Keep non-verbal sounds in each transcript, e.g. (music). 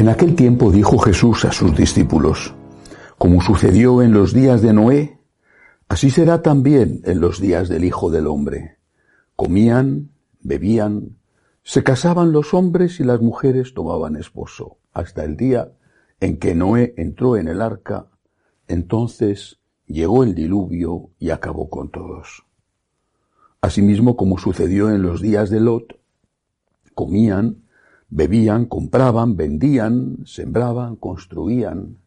En aquel tiempo dijo Jesús a sus discípulos, como sucedió en los días de Noé, así será también en los días del Hijo del Hombre. Comían, bebían, se casaban los hombres y las mujeres tomaban esposo, hasta el día en que Noé entró en el arca, entonces llegó el diluvio y acabó con todos. Asimismo, como sucedió en los días de Lot, comían, bebían, compraban, vendían, sembraban, construían.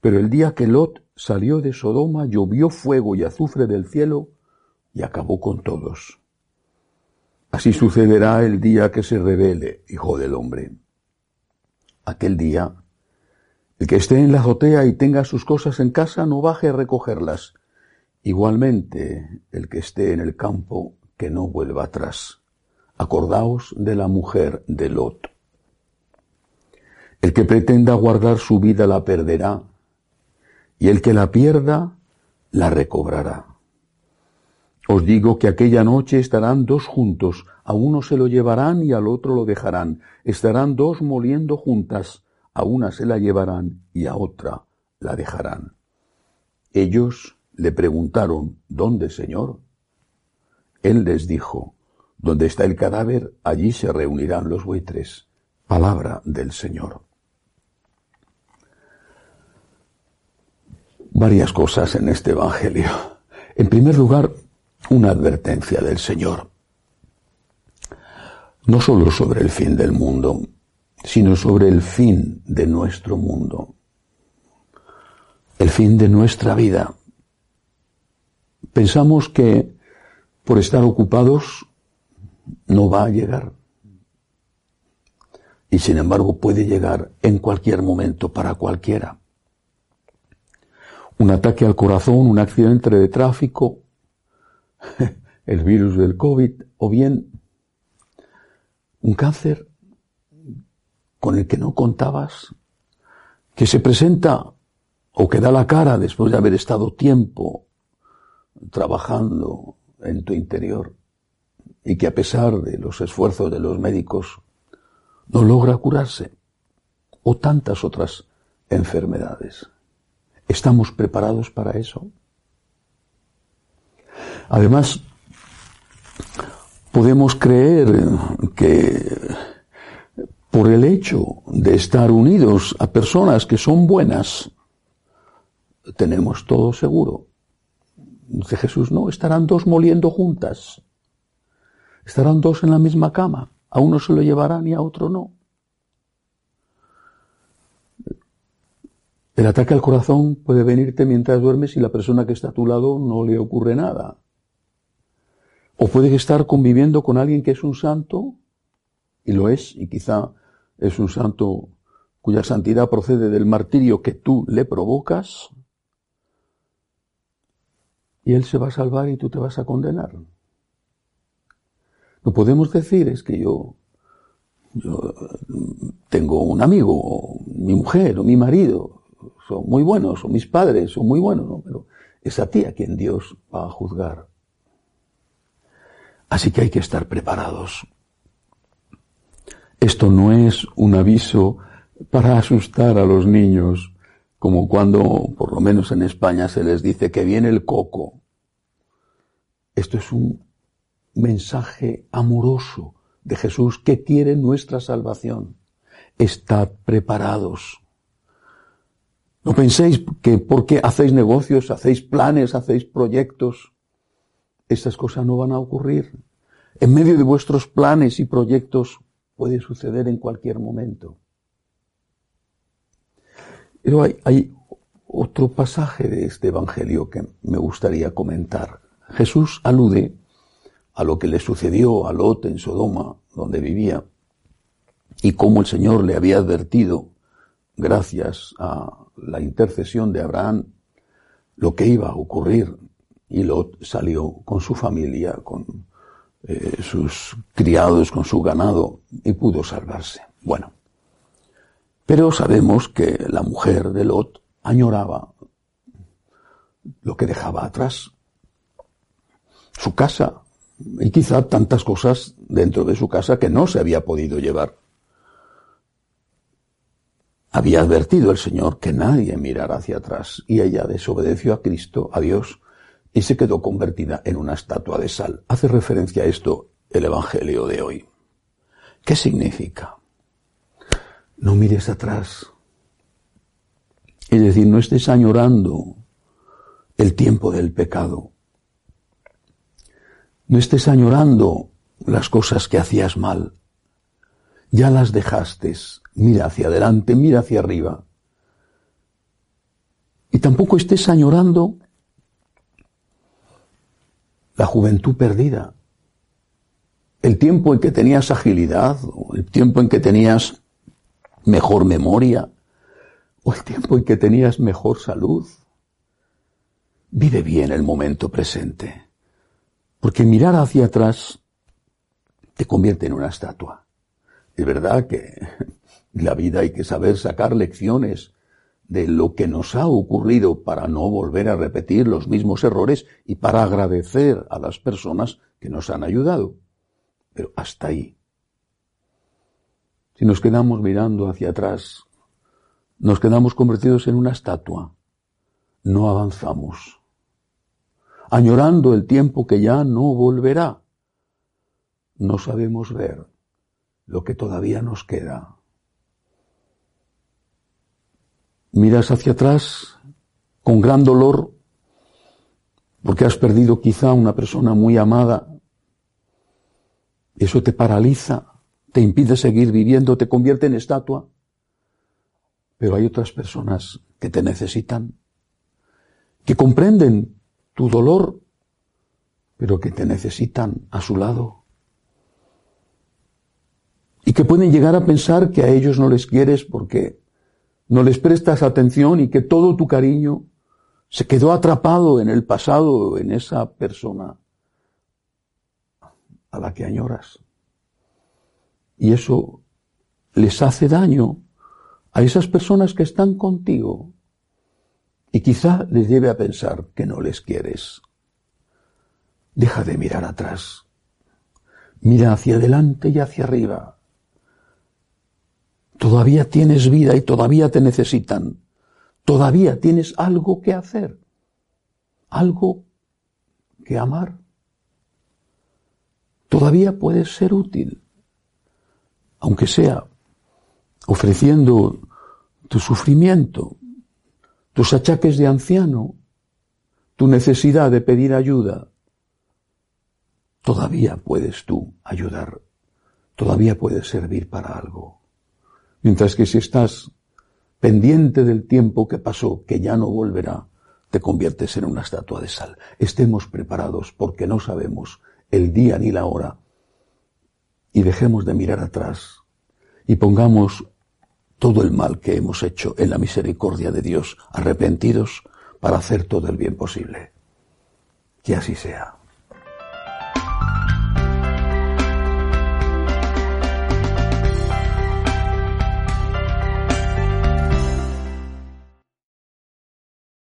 Pero el día que Lot salió de Sodoma llovió fuego y azufre del cielo y acabó con todos. Así sucederá el día que se revele, Hijo del Hombre. Aquel día, el que esté en la azotea y tenga sus cosas en casa no baje a recogerlas, Igualmente, el que esté en el campo, que no vuelva atrás. Acordaos de la mujer de Lot. El que pretenda guardar su vida la perderá, y el que la pierda la recobrará. Os digo que aquella noche estarán dos juntos, a uno se lo llevarán y al otro lo dejarán. Estarán dos moliendo juntas, a una se la llevarán y a otra la dejarán. Ellos le preguntaron, ¿dónde, Señor? Él les dijo, donde está el cadáver, allí se reunirán los buitres. Palabra del Señor. Varias cosas en este Evangelio. En primer lugar, una advertencia del Señor. No solo sobre el fin del mundo, sino sobre el fin de nuestro mundo. El fin de nuestra vida. Pensamos que por estar ocupados no va a llegar. Y sin embargo puede llegar en cualquier momento para cualquiera. Un ataque al corazón, un accidente de tráfico, (laughs) el virus del COVID o bien un cáncer con el que no contabas, que se presenta o que da la cara después de haber estado tiempo trabajando en tu interior y que a pesar de los esfuerzos de los médicos no logra curarse o tantas otras enfermedades. ¿Estamos preparados para eso? Además, podemos creer que por el hecho de estar unidos a personas que son buenas, tenemos todo seguro. Dice Jesús, no, estarán dos moliendo juntas. Estarán dos en la misma cama. A uno se lo llevarán y a otro no. El ataque al corazón puede venirte mientras duermes y la persona que está a tu lado no le ocurre nada. O puedes estar conviviendo con alguien que es un santo, y lo es, y quizá es un santo cuya santidad procede del martirio que tú le provocas, y Él se va a salvar y tú te vas a condenar. No podemos decir es que yo, yo tengo un amigo, mi mujer, o mi marido, son muy buenos, o mis padres son muy buenos, ¿no? pero es a ti a quien Dios va a juzgar. Así que hay que estar preparados. Esto no es un aviso para asustar a los niños como cuando, por lo menos en España, se les dice que viene el coco. Esto es un mensaje amoroso de Jesús que quiere nuestra salvación. Estad preparados. No penséis que porque hacéis negocios, hacéis planes, hacéis proyectos, estas cosas no van a ocurrir. En medio de vuestros planes y proyectos puede suceder en cualquier momento. Pero hay, hay otro pasaje de este Evangelio que me gustaría comentar. Jesús alude a lo que le sucedió a Lot en Sodoma, donde vivía, y cómo el Señor le había advertido, gracias a la intercesión de Abraham, lo que iba a ocurrir. Y Lot salió con su familia, con eh, sus criados, con su ganado, y pudo salvarse. Bueno, pero sabemos que la mujer de Lot añoraba lo que dejaba atrás, su casa y quizá tantas cosas dentro de su casa que no se había podido llevar. Había advertido el Señor que nadie mirara hacia atrás y ella desobedeció a Cristo, a Dios, y se quedó convertida en una estatua de sal. Hace referencia a esto el Evangelio de hoy. ¿Qué significa? No mires atrás. Es decir, no estés añorando el tiempo del pecado. No estés añorando las cosas que hacías mal. Ya las dejaste. Mira hacia adelante, mira hacia arriba. Y tampoco estés añorando la juventud perdida. El tiempo en que tenías agilidad, el tiempo en que tenías mejor memoria, o el tiempo en que tenías mejor salud. Vive bien el momento presente, porque mirar hacia atrás te convierte en una estatua. Es verdad que (laughs) la vida hay que saber sacar lecciones de lo que nos ha ocurrido para no volver a repetir los mismos errores y para agradecer a las personas que nos han ayudado. Pero hasta ahí. Si nos quedamos mirando hacia atrás, nos quedamos convertidos en una estatua. No avanzamos. Añorando el tiempo que ya no volverá. No sabemos ver lo que todavía nos queda miras hacia atrás con gran dolor porque has perdido quizá una persona muy amada. Eso te paraliza, te impide seguir viviendo, te convierte en estatua. Pero hay otras personas que te necesitan, que comprenden tu dolor, pero que te necesitan a su lado. Y que pueden llegar a pensar que a ellos no les quieres porque no les prestas atención y que todo tu cariño se quedó atrapado en el pasado, en esa persona a la que añoras. Y eso les hace daño a esas personas que están contigo y quizá les lleve a pensar que no les quieres. Deja de mirar atrás. Mira hacia adelante y hacia arriba. Todavía tienes vida y todavía te necesitan. Todavía tienes algo que hacer. Algo que amar. Todavía puedes ser útil. Aunque sea ofreciendo tu sufrimiento, tus achaques de anciano, tu necesidad de pedir ayuda, todavía puedes tú ayudar, todavía puedes servir para algo. Mientras que si estás pendiente del tiempo que pasó, que ya no volverá, te conviertes en una estatua de sal. Estemos preparados porque no sabemos el día ni la hora y dejemos de mirar atrás y pongamos todo el mal que hemos hecho en la misericordia de Dios, arrepentidos para hacer todo el bien posible. Que así sea.